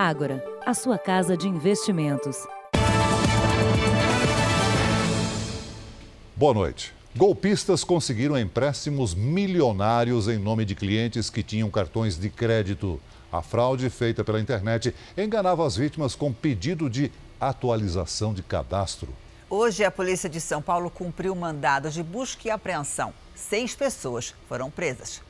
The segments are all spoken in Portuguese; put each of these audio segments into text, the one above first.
Ágora, a sua casa de investimentos. Boa noite. Golpistas conseguiram empréstimos milionários em nome de clientes que tinham cartões de crédito. A fraude feita pela internet enganava as vítimas com pedido de atualização de cadastro. Hoje, a polícia de São Paulo cumpriu mandado de busca e apreensão. Seis pessoas foram presas.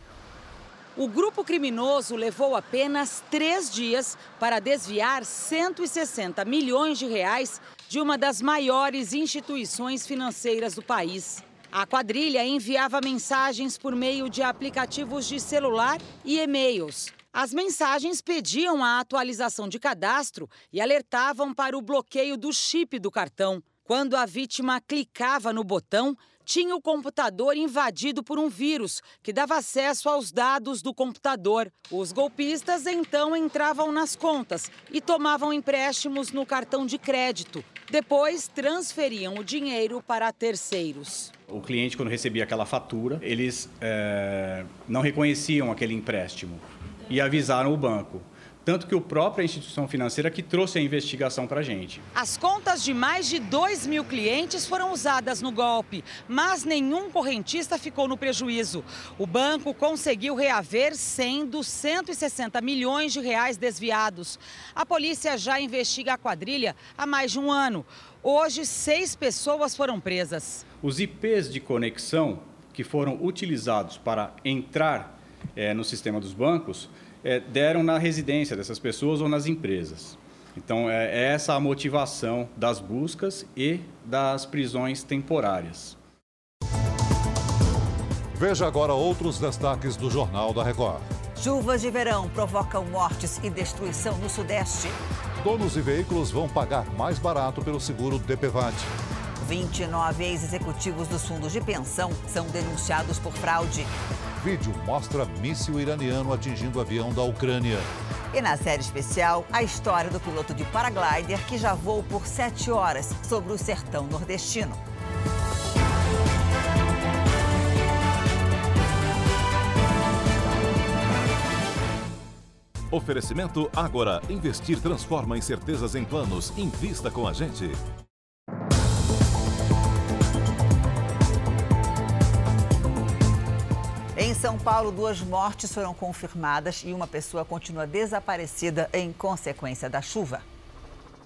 O grupo criminoso levou apenas três dias para desviar 160 milhões de reais de uma das maiores instituições financeiras do país. A quadrilha enviava mensagens por meio de aplicativos de celular e e-mails. As mensagens pediam a atualização de cadastro e alertavam para o bloqueio do chip do cartão. Quando a vítima clicava no botão, tinha o computador invadido por um vírus que dava acesso aos dados do computador. Os golpistas então entravam nas contas e tomavam empréstimos no cartão de crédito. Depois transferiam o dinheiro para terceiros. O cliente, quando recebia aquela fatura, eles é, não reconheciam aquele empréstimo e avisaram o banco. Tanto que o própria instituição financeira que trouxe a investigação para a gente. As contas de mais de 2 mil clientes foram usadas no golpe, mas nenhum correntista ficou no prejuízo. O banco conseguiu reaver 100 dos 160 milhões de reais desviados. A polícia já investiga a quadrilha há mais de um ano. Hoje, seis pessoas foram presas. Os IPs de conexão que foram utilizados para entrar é, no sistema dos bancos é, deram na residência dessas pessoas ou nas empresas. Então, é, é essa a motivação das buscas e das prisões temporárias. Veja agora outros destaques do Jornal da Record. Chuvas de verão provocam mortes e destruição no Sudeste. Donos e veículos vão pagar mais barato pelo seguro DPVAT. 29 ex-executivos dos fundos de pensão são denunciados por fraude. Vídeo mostra míssil iraniano atingindo o avião da Ucrânia. E na série especial, a história do piloto de paraglider que já voou por sete horas sobre o sertão nordestino. Oferecimento Agora. Investir transforma incertezas em planos. Invista com a gente. São Paulo, duas mortes foram confirmadas e uma pessoa continua desaparecida em consequência da chuva.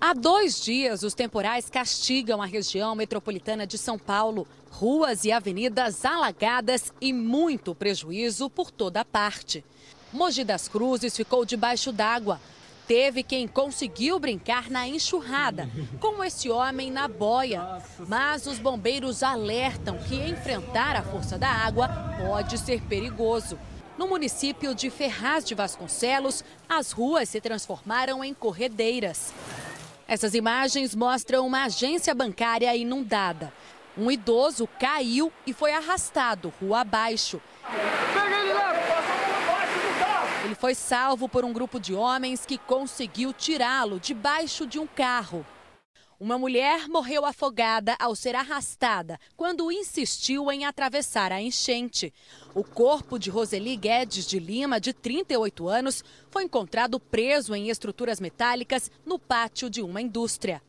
Há dois dias, os temporais castigam a região metropolitana de São Paulo. Ruas e avenidas alagadas e muito prejuízo por toda parte. Mogi das Cruzes ficou debaixo d'água. Teve quem conseguiu brincar na enxurrada, como esse homem na boia. Mas os bombeiros alertam que enfrentar a força da água pode ser perigoso. No município de Ferraz de Vasconcelos, as ruas se transformaram em corredeiras. Essas imagens mostram uma agência bancária inundada. Um idoso caiu e foi arrastado rua abaixo. Pega ele lá! Ele foi salvo por um grupo de homens que conseguiu tirá-lo debaixo de um carro. Uma mulher morreu afogada ao ser arrastada quando insistiu em atravessar a enchente. O corpo de Roseli Guedes de Lima, de 38 anos, foi encontrado preso em estruturas metálicas no pátio de uma indústria.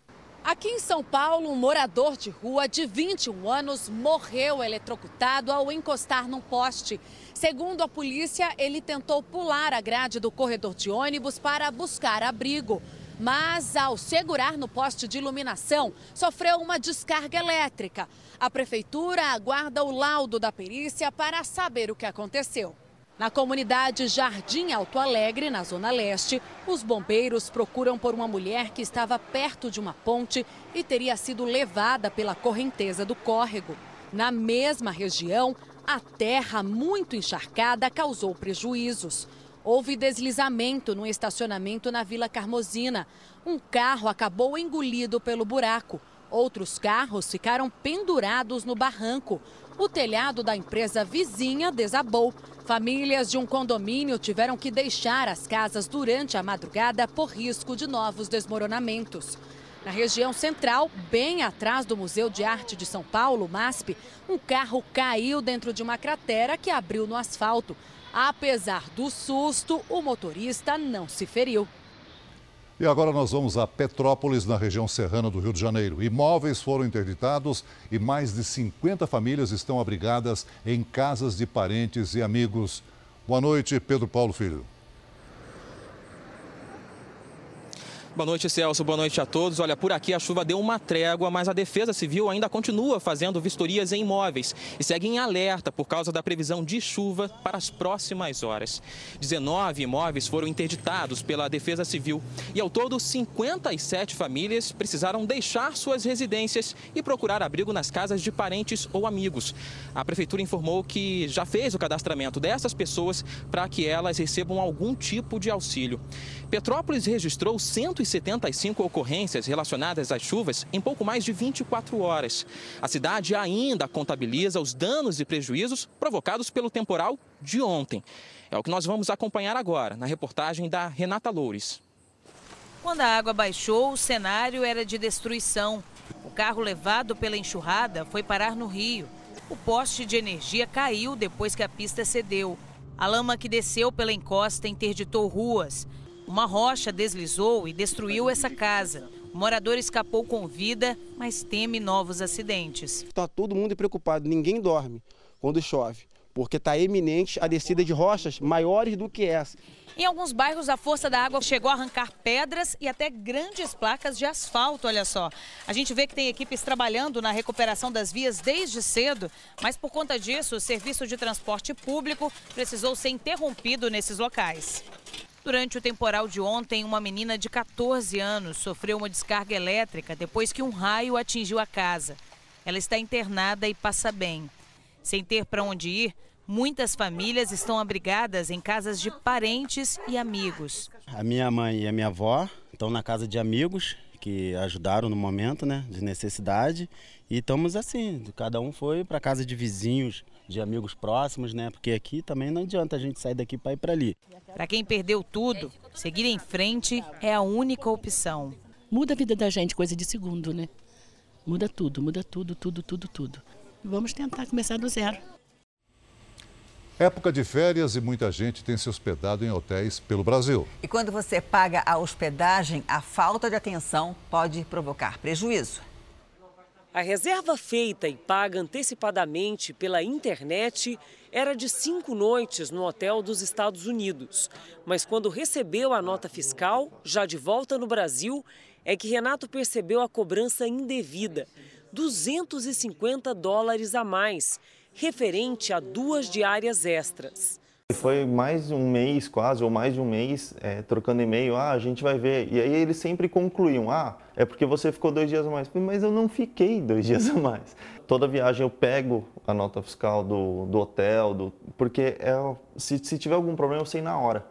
Aqui em São Paulo, um morador de rua de 21 anos morreu eletrocutado ao encostar num poste. Segundo a polícia, ele tentou pular a grade do corredor de ônibus para buscar abrigo. Mas, ao segurar no poste de iluminação, sofreu uma descarga elétrica. A prefeitura aguarda o laudo da perícia para saber o que aconteceu. Na comunidade Jardim Alto Alegre, na Zona Leste, os bombeiros procuram por uma mulher que estava perto de uma ponte e teria sido levada pela correnteza do córrego. Na mesma região, a terra muito encharcada causou prejuízos. Houve deslizamento no estacionamento na Vila Carmosina. Um carro acabou engolido pelo buraco. Outros carros ficaram pendurados no barranco. O telhado da empresa vizinha desabou. Famílias de um condomínio tiveram que deixar as casas durante a madrugada por risco de novos desmoronamentos. Na região central, bem atrás do Museu de Arte de São Paulo, MASP, um carro caiu dentro de uma cratera que abriu no asfalto. Apesar do susto, o motorista não se feriu. E agora nós vamos a Petrópolis, na região serrana do Rio de Janeiro. Imóveis foram interditados e mais de 50 famílias estão abrigadas em casas de parentes e amigos. Boa noite, Pedro Paulo Filho. Boa noite, Celso. Boa noite a todos. Olha, por aqui a chuva deu uma trégua, mas a Defesa Civil ainda continua fazendo vistorias em imóveis e segue em alerta por causa da previsão de chuva para as próximas horas. 19 imóveis foram interditados pela Defesa Civil e, ao todo, 57 famílias precisaram deixar suas residências e procurar abrigo nas casas de parentes ou amigos. A Prefeitura informou que já fez o cadastramento dessas pessoas para que elas recebam algum tipo de auxílio. Petrópolis registrou 175 ocorrências relacionadas às chuvas em pouco mais de 24 horas. A cidade ainda contabiliza os danos e prejuízos provocados pelo temporal de ontem. É o que nós vamos acompanhar agora na reportagem da Renata Loures. Quando a água baixou, o cenário era de destruição. O carro levado pela enxurrada foi parar no rio. O poste de energia caiu depois que a pista cedeu. A lama que desceu pela encosta interditou ruas. Uma rocha deslizou e destruiu essa casa. O morador escapou com vida, mas teme novos acidentes. Está todo mundo preocupado, ninguém dorme quando chove, porque está eminente a descida de rochas maiores do que essa. Em alguns bairros, a força da água chegou a arrancar pedras e até grandes placas de asfalto, olha só. A gente vê que tem equipes trabalhando na recuperação das vias desde cedo, mas por conta disso, o serviço de transporte público precisou ser interrompido nesses locais. Durante o temporal de ontem, uma menina de 14 anos sofreu uma descarga elétrica depois que um raio atingiu a casa. Ela está internada e passa bem. Sem ter para onde ir, muitas famílias estão abrigadas em casas de parentes e amigos. A minha mãe e a minha avó estão na casa de amigos que ajudaram no momento né, de necessidade. E estamos assim, cada um foi para casa de vizinhos de amigos próximos, né? Porque aqui também não adianta a gente sair daqui para ir para ali. Para quem perdeu tudo, seguir em frente é a única opção. Muda a vida da gente, coisa de segundo, né? Muda tudo, muda tudo, tudo, tudo, tudo. Vamos tentar começar do zero. Época de férias e muita gente tem se hospedado em hotéis pelo Brasil. E quando você paga a hospedagem, a falta de atenção pode provocar prejuízo. A reserva feita e paga antecipadamente pela internet era de cinco noites no hotel dos Estados Unidos. Mas quando recebeu a nota fiscal, já de volta no Brasil, é que Renato percebeu a cobrança indevida: 250 dólares a mais, referente a duas diárias extras. Foi mais um mês, quase, ou mais de um mês, é, trocando e-mail, ah, a gente vai ver. E aí eles sempre concluíam, ah, é porque você ficou dois dias a mais. Mas eu não fiquei dois dias a mais. Toda viagem eu pego a nota fiscal do, do hotel, do, porque é, se, se tiver algum problema eu sei na hora.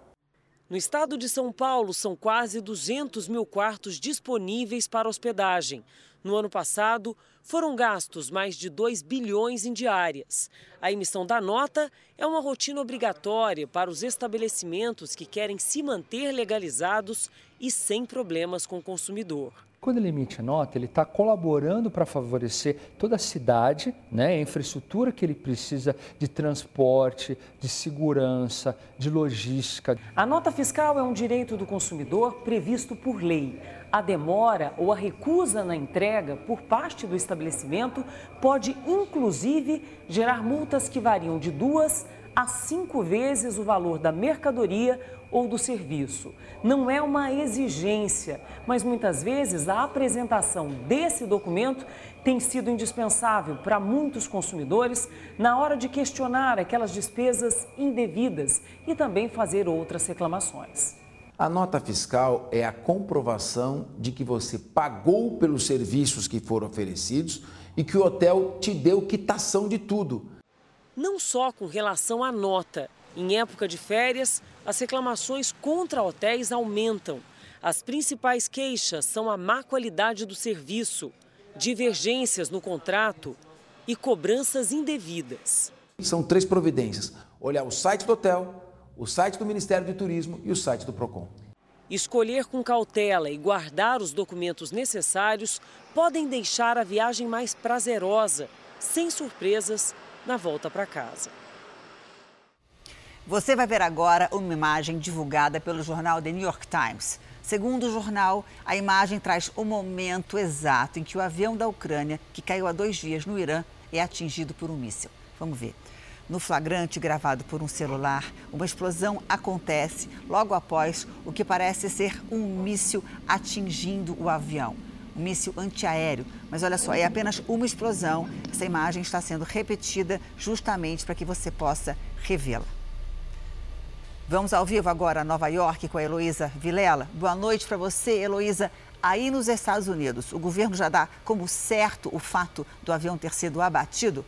No estado de São Paulo, são quase 200 mil quartos disponíveis para hospedagem. No ano passado, foram gastos mais de 2 bilhões em diárias. A emissão da nota é uma rotina obrigatória para os estabelecimentos que querem se manter legalizados e sem problemas com o consumidor. Quando ele emite a nota, ele está colaborando para favorecer toda a cidade, né, a infraestrutura que ele precisa de transporte, de segurança, de logística. A nota fiscal é um direito do consumidor previsto por lei. A demora ou a recusa na entrega por parte do estabelecimento pode, inclusive, gerar multas que variam de duas a cinco vezes o valor da mercadoria ou do serviço. Não é uma exigência, mas muitas vezes a apresentação desse documento tem sido indispensável para muitos consumidores na hora de questionar aquelas despesas indevidas e também fazer outras reclamações. A nota fiscal é a comprovação de que você pagou pelos serviços que foram oferecidos e que o hotel te deu quitação de tudo. Não só com relação à nota. Em época de férias, as reclamações contra hotéis aumentam. As principais queixas são a má qualidade do serviço, divergências no contrato e cobranças indevidas. São três providências: olhar o site do hotel, o site do Ministério do Turismo e o site do PROCON. Escolher com cautela e guardar os documentos necessários podem deixar a viagem mais prazerosa, sem surpresas, na volta para casa. Você vai ver agora uma imagem divulgada pelo jornal The New York Times. Segundo o jornal, a imagem traz o momento exato em que o avião da Ucrânia, que caiu há dois dias no Irã, é atingido por um míssil. Vamos ver. No flagrante gravado por um celular, uma explosão acontece logo após o que parece ser um míssil atingindo o avião. Um míssil antiaéreo. Mas olha só, é apenas uma explosão. Essa imagem está sendo repetida justamente para que você possa revê-la. Vamos ao vivo agora a Nova York com a Heloísa Vilela. Boa noite para você, Heloísa. Aí nos Estados Unidos, o governo já dá como certo o fato do avião ter sido abatido?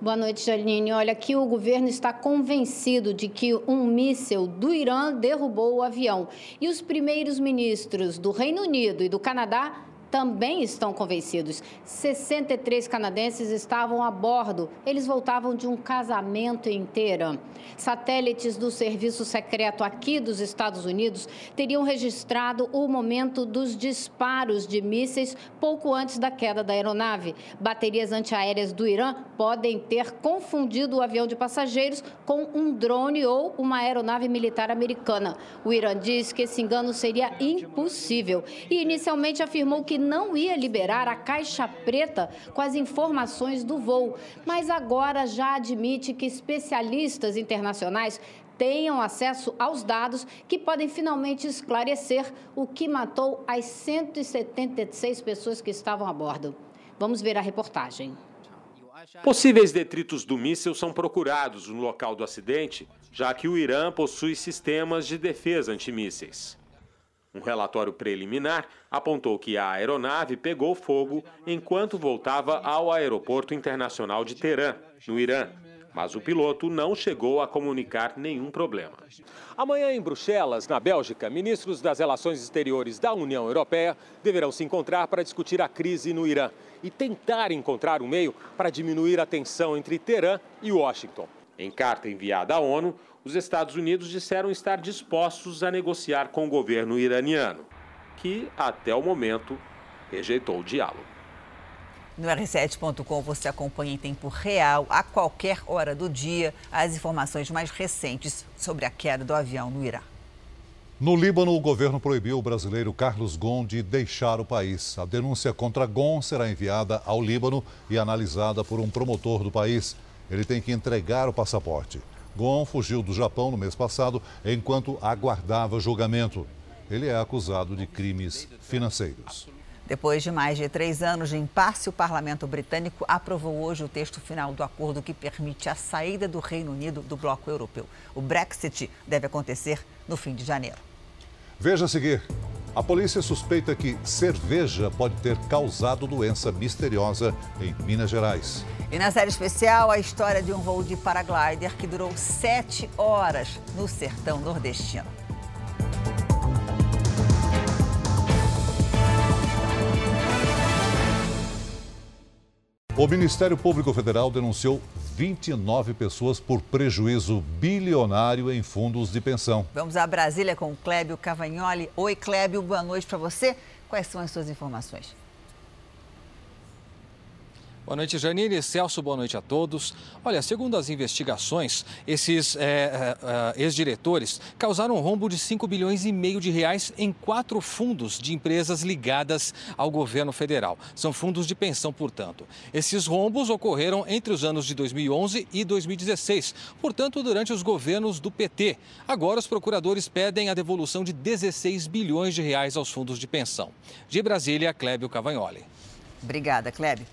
Boa noite, Janine. Olha, aqui o governo está convencido de que um míssil do Irã derrubou o avião. E os primeiros ministros do Reino Unido e do Canadá também estão convencidos. 63 canadenses estavam a bordo. Eles voltavam de um casamento Teherã. Satélites do serviço secreto aqui dos Estados Unidos teriam registrado o momento dos disparos de mísseis pouco antes da queda da aeronave. Baterias antiaéreas do Irã podem ter confundido o avião de passageiros com um drone ou uma aeronave militar americana. O Irã diz que esse engano seria impossível e inicialmente afirmou que não ia liberar a caixa preta com as informações do voo, mas agora já admite que especialistas internacionais tenham acesso aos dados que podem finalmente esclarecer o que matou as 176 pessoas que estavam a bordo. Vamos ver a reportagem. Possíveis detritos do míssil são procurados no local do acidente, já que o Irã possui sistemas de defesa antimísseis. Um relatório preliminar apontou que a aeronave pegou fogo enquanto voltava ao Aeroporto Internacional de Teherã, no Irã, mas o piloto não chegou a comunicar nenhum problema. Amanhã, em Bruxelas, na Bélgica, ministros das Relações Exteriores da União Europeia deverão se encontrar para discutir a crise no Irã e tentar encontrar um meio para diminuir a tensão entre Teherã e Washington. Em carta enviada à ONU, os Estados Unidos disseram estar dispostos a negociar com o governo iraniano, que, até o momento, rejeitou o diálogo. No R7.com você acompanha em tempo real, a qualquer hora do dia, as informações mais recentes sobre a queda do avião no Irã. No Líbano, o governo proibiu o brasileiro Carlos Gon de deixar o país. A denúncia contra Gon será enviada ao Líbano e analisada por um promotor do país. Ele tem que entregar o passaporte. Gon fugiu do Japão no mês passado enquanto aguardava julgamento. Ele é acusado de crimes financeiros. Depois de mais de três anos de impasse, o parlamento britânico aprovou hoje o texto final do acordo que permite a saída do Reino Unido do bloco europeu. O Brexit deve acontecer no fim de janeiro. Veja a seguir. A polícia suspeita que cerveja pode ter causado doença misteriosa em Minas Gerais. E na série especial, a história de um voo de paraglider que durou sete horas no sertão nordestino. O Ministério Público Federal denunciou 29 pessoas por prejuízo bilionário em fundos de pensão. Vamos a Brasília com o Clébio Cavagnoli. Oi, Clébio, boa noite para você. Quais são as suas informações? Boa noite, Janine. Celso, boa noite a todos. Olha, segundo as investigações, esses é, é, é ex-diretores causaram um rombo de 5 bilhões e meio de reais em quatro fundos de empresas ligadas ao governo federal. São fundos de pensão, portanto. Esses rombos ocorreram entre os anos de 2011 e 2016, portanto, durante os governos do PT. Agora, os procuradores pedem a devolução de 16 bilhões de reais aos fundos de pensão. De Brasília, Clébio Cavagnoli. Obrigada, Clébio.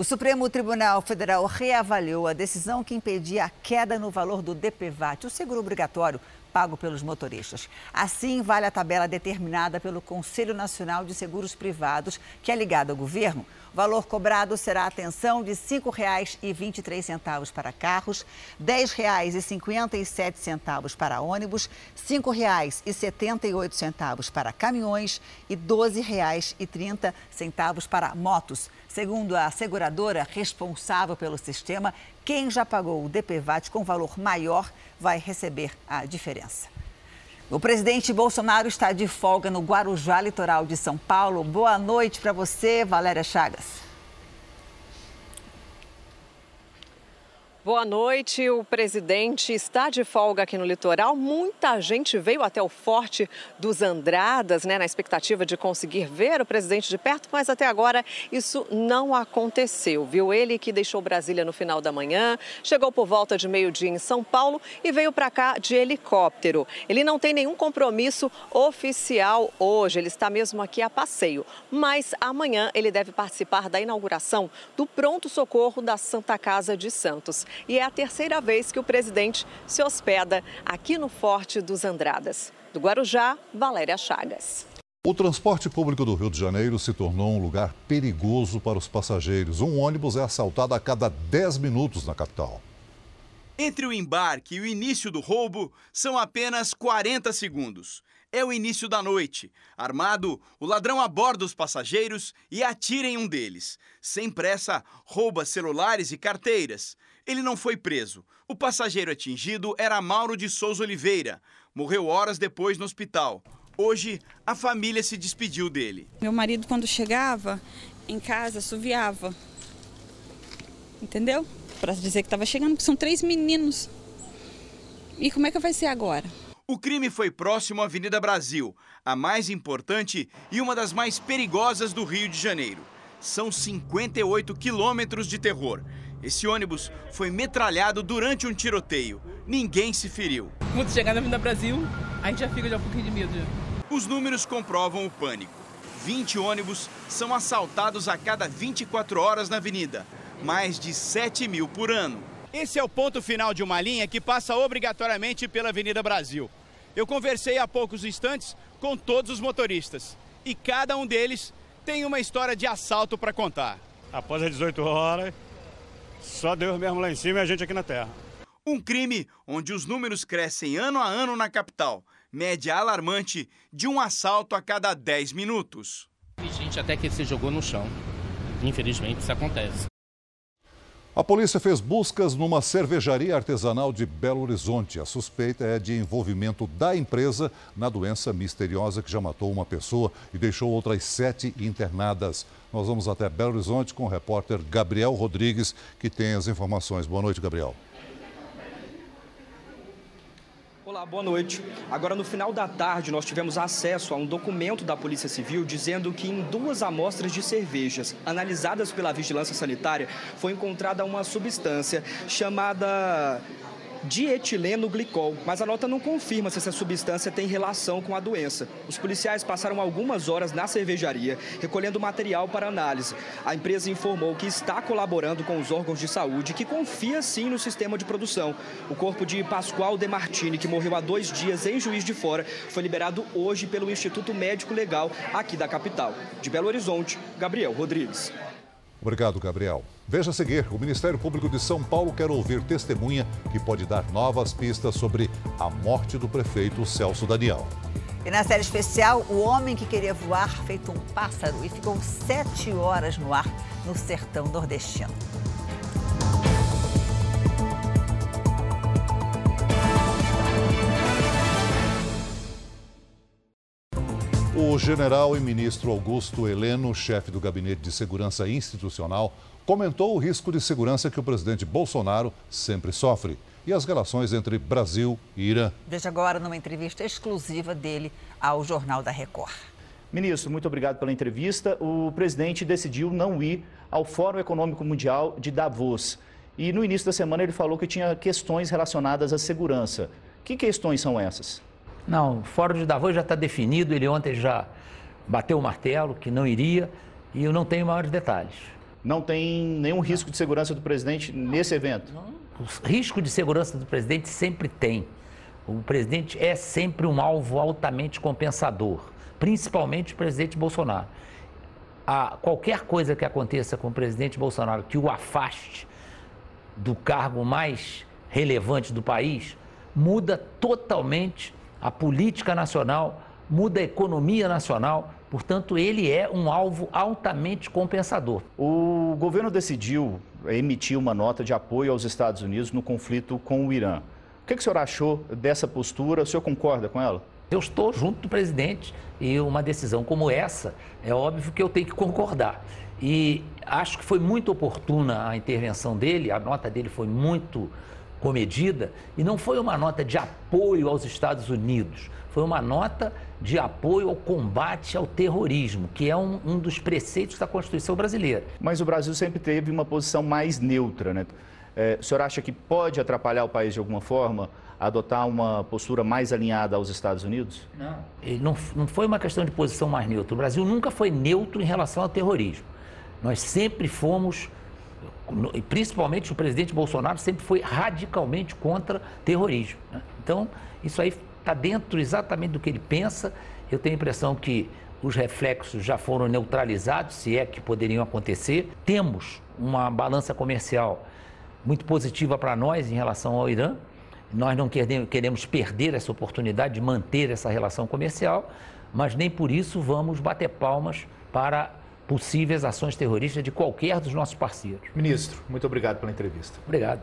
O Supremo Tribunal Federal reavaliou a decisão que impedia a queda no valor do DPVAT, o seguro obrigatório pago pelos motoristas. Assim, vale a tabela determinada pelo Conselho Nacional de Seguros Privados, que é ligado ao governo. O valor cobrado será, atenção, de R$ 5,23 para carros, R$ 10,57 para ônibus, R$ 5,78 para caminhões e R$ 12,30 para motos. Segundo a seguradora responsável pelo sistema, quem já pagou o DPVAT com valor maior vai receber a diferença. O presidente Bolsonaro está de folga no Guarujá, litoral de São Paulo. Boa noite para você, Valéria Chagas. Boa noite. O presidente está de folga aqui no litoral. Muita gente veio até o Forte dos Andradas, né, na expectativa de conseguir ver o presidente de perto, mas até agora isso não aconteceu. Viu ele que deixou Brasília no final da manhã, chegou por volta de meio-dia em São Paulo e veio para cá de helicóptero. Ele não tem nenhum compromisso oficial hoje, ele está mesmo aqui a passeio, mas amanhã ele deve participar da inauguração do pronto socorro da Santa Casa de Santos e é a terceira vez que o presidente se hospeda aqui no Forte dos Andradas. Do Guarujá, Valéria Chagas. O transporte público do Rio de Janeiro se tornou um lugar perigoso para os passageiros. Um ônibus é assaltado a cada 10 minutos na capital. Entre o embarque e o início do roubo são apenas 40 segundos. É o início da noite. Armado, o ladrão aborda os passageiros e atira em um deles. Sem pressa, rouba celulares e carteiras. Ele não foi preso. O passageiro atingido era Mauro de Souza Oliveira. Morreu horas depois no hospital. Hoje, a família se despediu dele. Meu marido, quando chegava em casa, assoviava. Entendeu? Para dizer que estava chegando, porque são três meninos. E como é que vai ser agora? O crime foi próximo à Avenida Brasil, a mais importante e uma das mais perigosas do Rio de Janeiro. São 58 quilômetros de terror. Esse ônibus foi metralhado durante um tiroteio. Ninguém se feriu. Quando chegar na Avenida Brasil, a gente já fica de um pouquinho de medo. Os números comprovam o pânico. 20 ônibus são assaltados a cada 24 horas na avenida. Mais de 7 mil por ano. Esse é o ponto final de uma linha que passa obrigatoriamente pela Avenida Brasil. Eu conversei há poucos instantes com todos os motoristas e cada um deles tem uma história de assalto para contar. Após as 18 horas, só Deus mesmo lá em cima e a gente aqui na terra. Um crime onde os números crescem ano a ano na capital. Média alarmante de um assalto a cada 10 minutos. Tem gente até que se jogou no chão. Infelizmente, isso acontece. A polícia fez buscas numa cervejaria artesanal de Belo Horizonte. A suspeita é de envolvimento da empresa na doença misteriosa que já matou uma pessoa e deixou outras sete internadas. Nós vamos até Belo Horizonte com o repórter Gabriel Rodrigues, que tem as informações. Boa noite, Gabriel. Olá, boa noite. Agora, no final da tarde, nós tivemos acesso a um documento da Polícia Civil dizendo que em duas amostras de cervejas analisadas pela Vigilância Sanitária foi encontrada uma substância chamada dietileno glicol, mas a nota não confirma se essa substância tem relação com a doença. Os policiais passaram algumas horas na cervejaria recolhendo material para análise. A empresa informou que está colaborando com os órgãos de saúde que confia sim no sistema de produção. O corpo de Pascoal De Martini, que morreu há dois dias em Juiz de Fora, foi liberado hoje pelo Instituto Médico Legal aqui da capital. De Belo Horizonte, Gabriel Rodrigues. Obrigado, Gabriel. Veja a seguir: o Ministério Público de São Paulo quer ouvir testemunha que pode dar novas pistas sobre a morte do prefeito Celso Daniel. E na série especial, o homem que queria voar feito um pássaro e ficou sete horas no ar no sertão nordestino. O general e ministro Augusto Heleno, chefe do Gabinete de Segurança Institucional, comentou o risco de segurança que o presidente Bolsonaro sempre sofre e as relações entre Brasil e Irã. Veja agora numa entrevista exclusiva dele ao Jornal da Record. Ministro, muito obrigado pela entrevista. O presidente decidiu não ir ao Fórum Econômico Mundial de Davos. E no início da semana ele falou que tinha questões relacionadas à segurança. Que questões são essas? Não, o Fórum de Davos já está definido, ele ontem já bateu o martelo que não iria e eu não tenho maiores detalhes. Não tem nenhum risco de segurança do presidente nesse evento? O risco de segurança do presidente sempre tem. O presidente é sempre um alvo altamente compensador, principalmente o presidente Bolsonaro. A, qualquer coisa que aconteça com o presidente Bolsonaro que o afaste do cargo mais relevante do país muda totalmente a política nacional, muda a economia nacional, portanto, ele é um alvo altamente compensador. O governo decidiu emitir uma nota de apoio aos Estados Unidos no conflito com o Irã. O que, que o senhor achou dessa postura? O senhor concorda com ela? Eu estou junto do presidente e uma decisão como essa, é óbvio que eu tenho que concordar. E acho que foi muito oportuna a intervenção dele, a nota dele foi muito comedida e não foi uma nota de apoio aos Estados Unidos, foi uma nota de apoio ao combate ao terrorismo, que é um, um, dos preceitos da Constituição brasileira. Mas o Brasil sempre teve uma posição mais neutra, né? É, o senhor acha que pode atrapalhar o país de alguma forma adotar uma postura mais alinhada aos Estados Unidos? Não. não, não foi uma questão de posição mais neutra. O Brasil nunca foi neutro em relação ao terrorismo. Nós sempre fomos, principalmente o presidente Bolsonaro, sempre foi radicalmente contra terrorismo. Né? Então, isso aí está dentro exatamente do que ele pensa. Eu tenho a impressão que os reflexos já foram neutralizados, se é que poderiam acontecer. Temos uma balança comercial muito positiva para nós em relação ao Irã. Nós não queremos perder essa oportunidade de manter essa relação comercial, mas nem por isso vamos bater palmas para possíveis ações terroristas de qualquer dos nossos parceiros. Ministro, muito obrigado pela entrevista. Obrigado.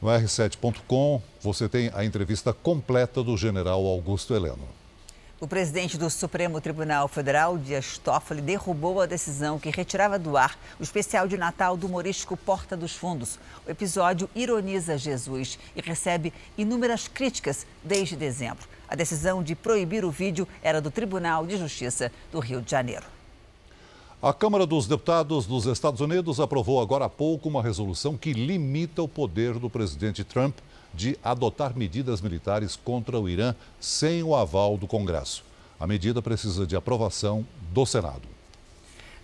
No R7.com você tem a entrevista completa do general Augusto Heleno. O presidente do Supremo Tribunal Federal, Dias Toffoli, derrubou a decisão que retirava do ar o especial de Natal do humorístico Porta dos Fundos. O episódio ironiza Jesus e recebe inúmeras críticas desde dezembro. A decisão de proibir o vídeo era do Tribunal de Justiça do Rio de Janeiro. A Câmara dos Deputados dos Estados Unidos aprovou agora há pouco uma resolução que limita o poder do presidente Trump de adotar medidas militares contra o Irã sem o aval do Congresso. A medida precisa de aprovação do Senado.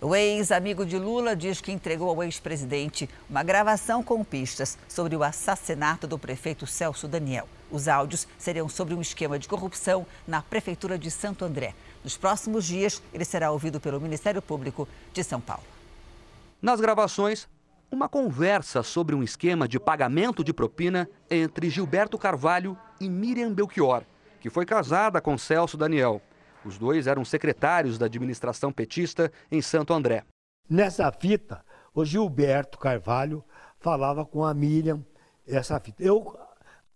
O ex-amigo de Lula diz que entregou ao ex-presidente uma gravação com pistas sobre o assassinato do prefeito Celso Daniel. Os áudios seriam sobre um esquema de corrupção na prefeitura de Santo André. Nos próximos dias, ele será ouvido pelo Ministério Público de São Paulo. Nas gravações, uma conversa sobre um esquema de pagamento de propina entre Gilberto Carvalho e Miriam Belchior, que foi casada com Celso Daniel. Os dois eram secretários da administração petista em Santo André. Nessa fita, o Gilberto Carvalho falava com a Miriam essa fita. Eu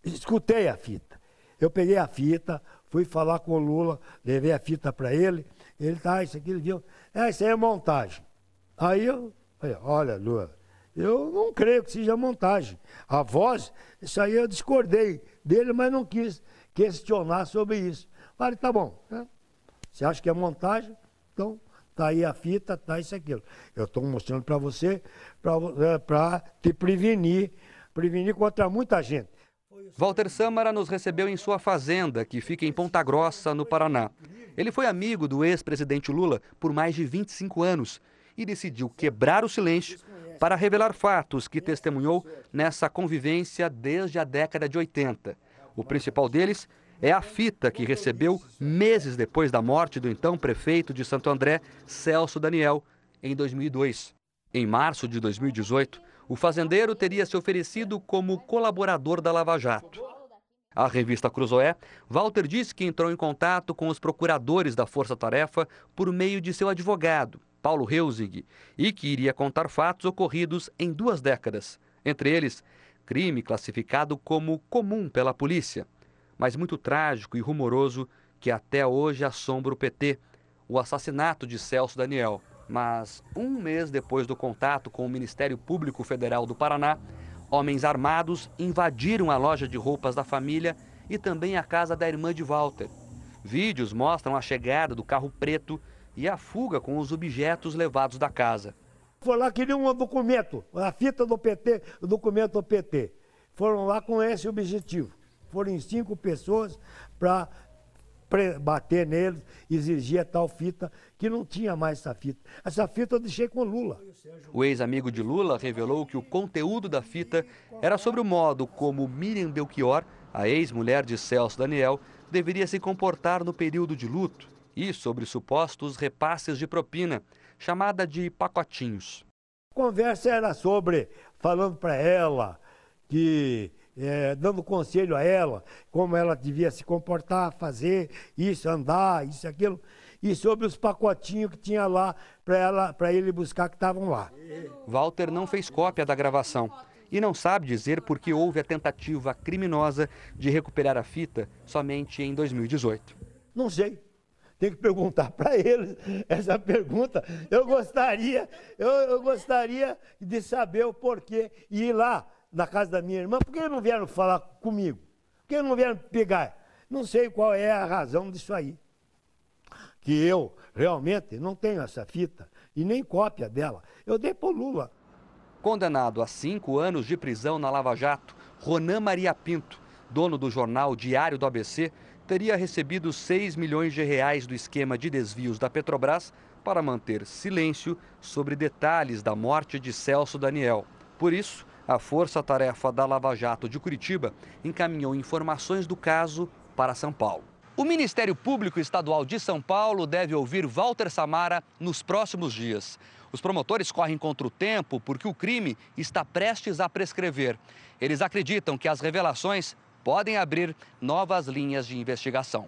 escutei a fita. Eu peguei a fita, Fui falar com o Lula, levei a fita para ele. Ele tá, isso aqui, ele viu. É, isso aí é montagem. Aí eu falei, olha, Lula, eu não creio que seja montagem. A voz, isso aí eu discordei dele, mas não quis questionar sobre isso. Falei, tá bom. Né? Você acha que é montagem? Então, tá aí a fita, tá isso aquilo. Eu estou mostrando para você, para é, te prevenir, prevenir contra muita gente. Walter Samara nos recebeu em sua fazenda, que fica em Ponta Grossa, no Paraná. Ele foi amigo do ex-presidente Lula por mais de 25 anos e decidiu quebrar o silêncio para revelar fatos que testemunhou nessa convivência desde a década de 80. O principal deles é a fita que recebeu meses depois da morte do então prefeito de Santo André, Celso Daniel, em 2002. Em março de 2018, o fazendeiro teria se oferecido como colaborador da Lava Jato. A revista Cruzoé, Walter disse que entrou em contato com os procuradores da Força Tarefa por meio de seu advogado, Paulo Reusig, e que iria contar fatos ocorridos em duas décadas, entre eles crime classificado como comum pela polícia, mas muito trágico e rumoroso que até hoje assombra o PT, o assassinato de Celso Daniel. Mas um mês depois do contato com o Ministério Público Federal do Paraná, homens armados invadiram a loja de roupas da família e também a casa da irmã de Walter. Vídeos mostram a chegada do carro preto e a fuga com os objetos levados da casa. Foi lá, queriam um documento, a fita do PT, o documento do PT. Foram lá com esse objetivo. Foram cinco pessoas para bater neles, exigir tal fita, que não tinha mais essa fita. Essa fita eu deixei com Lula. O ex-amigo de Lula revelou que o conteúdo da fita era sobre o modo como Miriam Belchior, a ex-mulher de Celso Daniel, deveria se comportar no período de luto e sobre supostos repasses de propina, chamada de pacotinhos. A conversa era sobre, falando para ela que é, dando conselho a ela, como ela devia se comportar, fazer isso, andar, isso, aquilo, e sobre os pacotinhos que tinha lá para ele buscar que estavam lá. Walter não fez cópia da gravação e não sabe dizer por que houve a tentativa criminosa de recuperar a fita somente em 2018. Não sei. Tem que perguntar para eles essa pergunta. Eu gostaria, eu, eu, gostaria de saber o porquê. E ir lá na casa da minha irmã, por que não vieram falar comigo? Por que não vieram pegar? Não sei qual é a razão disso aí. Que eu realmente não tenho essa fita e nem cópia dela. Eu dei para Lula. Condenado a cinco anos de prisão na Lava Jato, Ronan Maria Pinto, dono do jornal Diário do ABC, teria recebido 6 milhões de reais do esquema de desvios da Petrobras para manter silêncio sobre detalhes da morte de Celso Daniel. Por isso, a Força Tarefa da Lava Jato de Curitiba encaminhou informações do caso para São Paulo. O Ministério Público Estadual de São Paulo deve ouvir Walter Samara nos próximos dias. Os promotores correm contra o tempo porque o crime está prestes a prescrever. Eles acreditam que as revelações podem abrir novas linhas de investigação.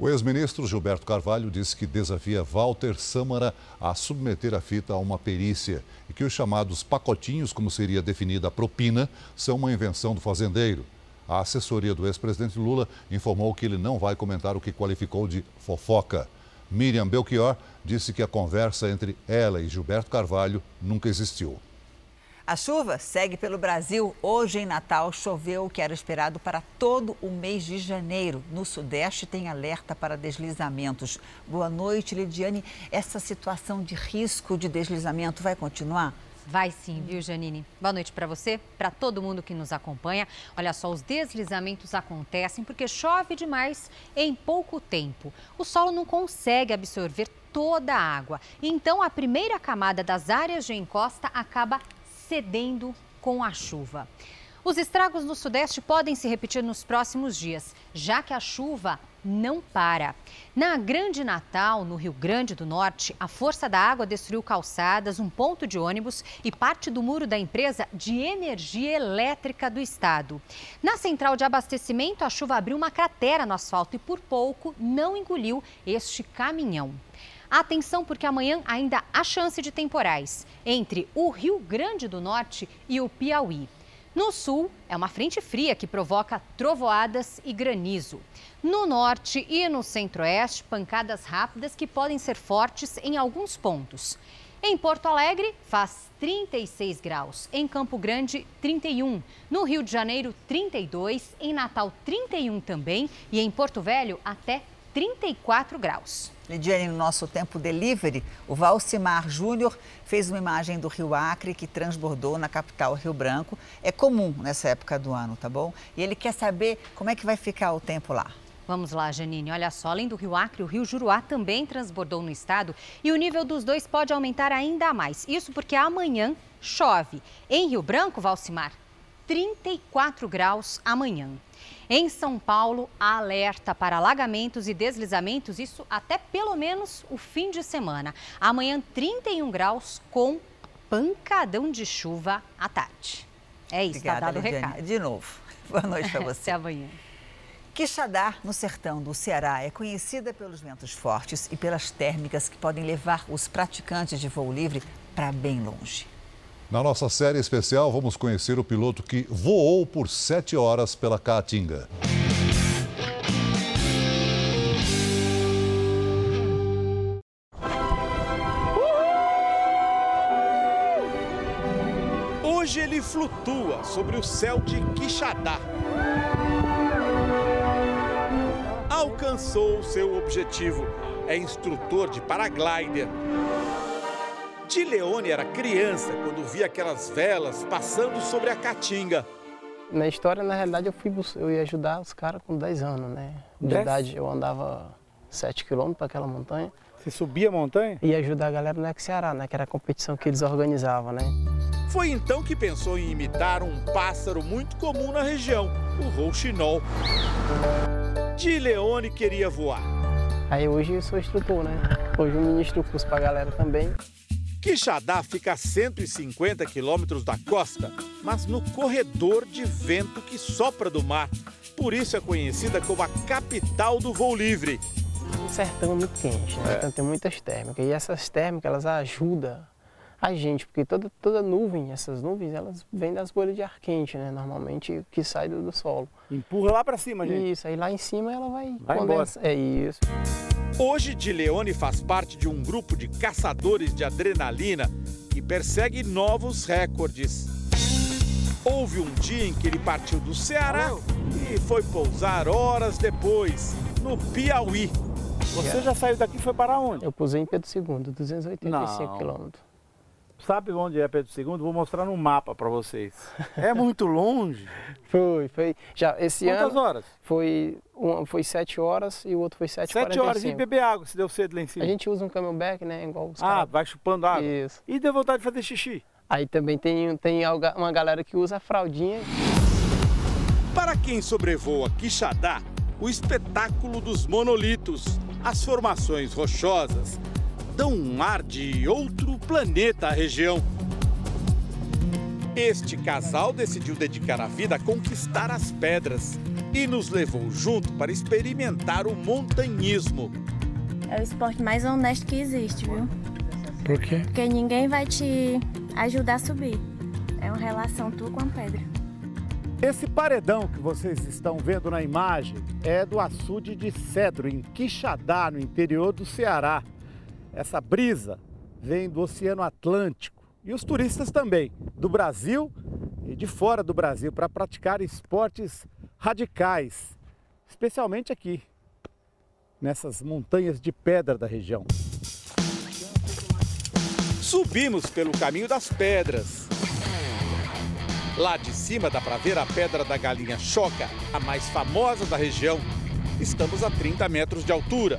O ex-ministro Gilberto Carvalho disse que desafia Walter Samara a submeter a fita a uma perícia e que os chamados pacotinhos, como seria definida a propina, são uma invenção do fazendeiro. A assessoria do ex-presidente Lula informou que ele não vai comentar o que qualificou de fofoca. Miriam Belchior disse que a conversa entre ela e Gilberto Carvalho nunca existiu. A chuva segue pelo Brasil. Hoje em Natal choveu o que era esperado para todo o mês de janeiro. No Sudeste tem alerta para deslizamentos. Boa noite, Lidiane. Essa situação de risco de deslizamento vai continuar? Vai sim, viu, Janine? Boa noite para você, para todo mundo que nos acompanha. Olha só, os deslizamentos acontecem porque chove demais em pouco tempo. O solo não consegue absorver toda a água. Então, a primeira camada das áreas de encosta acaba cedendo com a chuva. Os estragos no Sudeste podem se repetir nos próximos dias, já que a chuva não para. Na Grande Natal, no Rio Grande do Norte, a força da água destruiu calçadas, um ponto de ônibus e parte do muro da empresa de energia elétrica do estado. Na central de abastecimento, a chuva abriu uma cratera no asfalto e por pouco não engoliu este caminhão. Atenção, porque amanhã ainda há chance de temporais entre o Rio Grande do Norte e o Piauí. No sul, é uma frente fria que provoca trovoadas e granizo. No norte e no centro-oeste, pancadas rápidas que podem ser fortes em alguns pontos. Em Porto Alegre, faz 36 graus. Em Campo Grande, 31. No Rio de Janeiro, 32. Em Natal, 31 também. E em Porto Velho, até 34 graus. Lidiane, no nosso tempo delivery, o Valcimar Júnior fez uma imagem do Rio Acre que transbordou na capital Rio Branco. É comum nessa época do ano, tá bom? E ele quer saber como é que vai ficar o tempo lá. Vamos lá, Janine. Olha só, além do Rio Acre, o Rio Juruá também transbordou no estado e o nível dos dois pode aumentar ainda mais. Isso porque amanhã chove. Em Rio Branco, Valcimar, 34 graus amanhã. Em São Paulo, alerta para alagamentos e deslizamentos, isso até pelo menos o fim de semana. Amanhã, 31 graus com pancadão de chuva à tarde. É isso, está dado o recado. De novo. Boa noite para você. Até amanhã. Quixadá, no sertão do Ceará, é conhecida pelos ventos fortes e pelas térmicas que podem levar os praticantes de voo livre para bem longe. Na nossa série especial, vamos conhecer o piloto que voou por sete horas pela Caatinga. Hoje ele flutua sobre o céu de Quixadá. Alcançou seu objetivo. É instrutor de paraglider. De Leone era criança quando via aquelas velas passando sobre a caatinga. Na história, na realidade, eu fui eu ia ajudar os caras com 10 anos, né? De Dez? idade, eu andava 7 quilômetros para aquela montanha. Você subia a montanha? E ajudar a galera no Ex Ceará, né? Que era a competição que eles organizavam, né? Foi então que pensou em imitar um pássaro muito comum na região, o rouxinol. De Leone queria voar. Aí hoje eu sou instrutor, né? Hoje eu ministro curso pra galera também. Quixadá fica a 150 quilômetros da costa, mas no corredor de vento que sopra do mar. Por isso é conhecida como a capital do voo livre. O sertão é muito quente, né? É. Então tem muitas térmicas. E essas térmicas, elas ajudam a gente, porque toda, toda nuvem, essas nuvens, elas vêm das bolhas de ar quente, né? Normalmente que sai do, do solo. Empurra lá para cima, gente. Isso, aí lá em cima ela vai, vai condensar. É isso. Hoje, Di Leone faz parte de um grupo de caçadores de adrenalina que persegue novos recordes. Houve um dia em que ele partiu do Ceará e foi pousar horas depois, no Piauí. Você já saiu daqui e foi para onde? Eu pousei em Pedro II, 285 quilômetros. Sabe onde é Pedro II? Vou mostrar no mapa para vocês. É muito longe? foi, foi. Já esse Quantas ano. Quantas horas? Foi, um, foi 7 horas e o outro foi 7 horas. 7 horas e beber água, se deu cedo lá em cima. A gente usa um camelback, né? Igual os Ah, caras. vai chupando água? Isso. E deu vontade de fazer xixi? Aí também tem, tem uma galera que usa a fraldinha. Para quem sobrevoa Quixadá, o espetáculo dos monolitos, as formações rochosas, dão um ar de outro planeta à região. Este casal decidiu dedicar a vida a conquistar as pedras e nos levou junto para experimentar o montanhismo. É o esporte mais honesto que existe, viu? Por quê? Porque ninguém vai te ajudar a subir. É uma relação tua com a pedra. Esse paredão que vocês estão vendo na imagem é do açude de Cedro, em Quixadá, no interior do Ceará. Essa brisa vem do Oceano Atlântico e os turistas também, do Brasil e de fora do Brasil, para praticar esportes radicais, especialmente aqui, nessas montanhas de pedra da região. Subimos pelo caminho das pedras. Lá de cima dá para ver a Pedra da Galinha Choca, a mais famosa da região. Estamos a 30 metros de altura.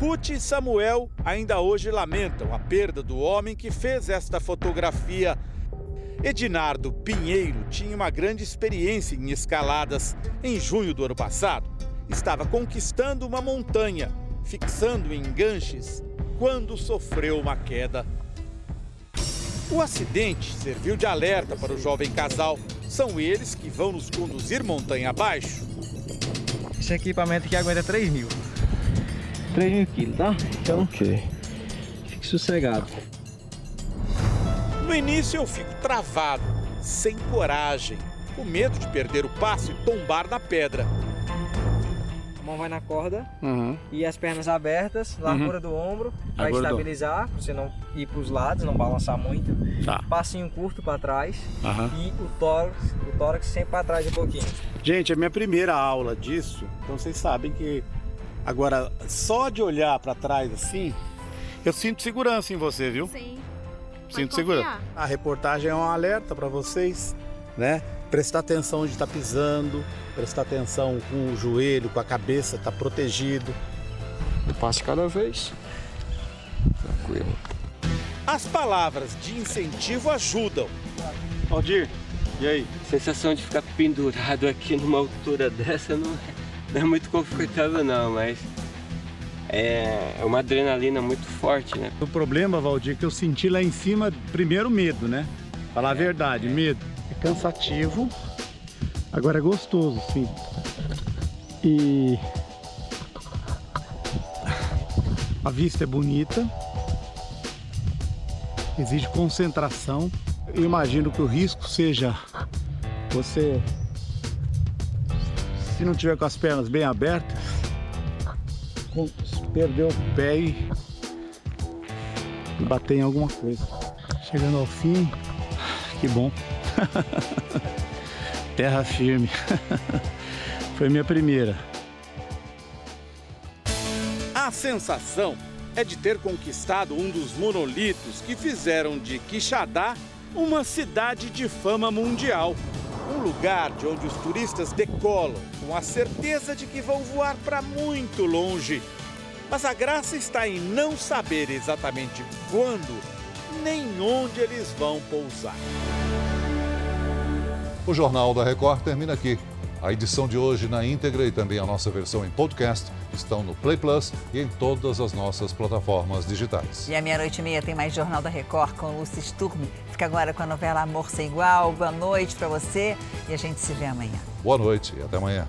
Ruth e Samuel ainda hoje lamentam a perda do homem que fez esta fotografia. Edinardo Pinheiro tinha uma grande experiência em escaladas. Em junho do ano passado, estava conquistando uma montanha, fixando enganches, quando sofreu uma queda. O acidente serviu de alerta para o jovem casal. São eles que vão nos conduzir montanha abaixo. Esse equipamento aqui aguenta 3 mil. 3 mil quilos, tá? Então, ok. Fique sossegado. No início eu fico travado, sem coragem, com medo de perder o passo e tombar na pedra. A mão vai na corda uhum. e as pernas abertas, largura uhum. do ombro, para estabilizar, para você não ir para os lados, não balançar muito. Tá. Passinho curto para trás uhum. e o tórax, o tórax sempre para trás um pouquinho. Gente, é minha primeira aula disso, então vocês sabem que agora só de olhar para trás assim, eu sinto segurança em você, viu? Sim. Sinto segurança. A reportagem é um alerta para vocês, né? Prestar atenção onde está pisando, prestar atenção com o joelho, com a cabeça, tá protegido. Eu passo cada vez. Tranquilo. As palavras de incentivo ajudam. Aldir, e aí? A sensação de ficar pendurado aqui numa altura dessa não é, não é muito confortável não, mas é uma adrenalina muito forte, né? O problema, Valdir, que eu senti lá em cima, primeiro medo, né? Falar a verdade, medo. É cansativo, agora é gostoso, sim. E a vista é bonita, exige concentração. Eu imagino que o risco seja você, se não tiver com as pernas bem abertas, perder o pé e bater em alguma coisa. Chegando ao fim, que bom. Terra firme. Foi minha primeira. A sensação é de ter conquistado um dos monolitos que fizeram de Quixadá uma cidade de fama mundial. Lugar de onde os turistas decolam com a certeza de que vão voar para muito longe. Mas a graça está em não saber exatamente quando nem onde eles vão pousar. O Jornal da Record termina aqui. A edição de hoje na íntegra e também a nossa versão em podcast estão no Play Plus e em todas as nossas plataformas digitais. E à meia-noite e meia tem mais Jornal da Record com Lúcia Sturm. Fica agora com a novela Amor Sem Igual. Boa noite para você e a gente se vê amanhã. Boa noite e até amanhã.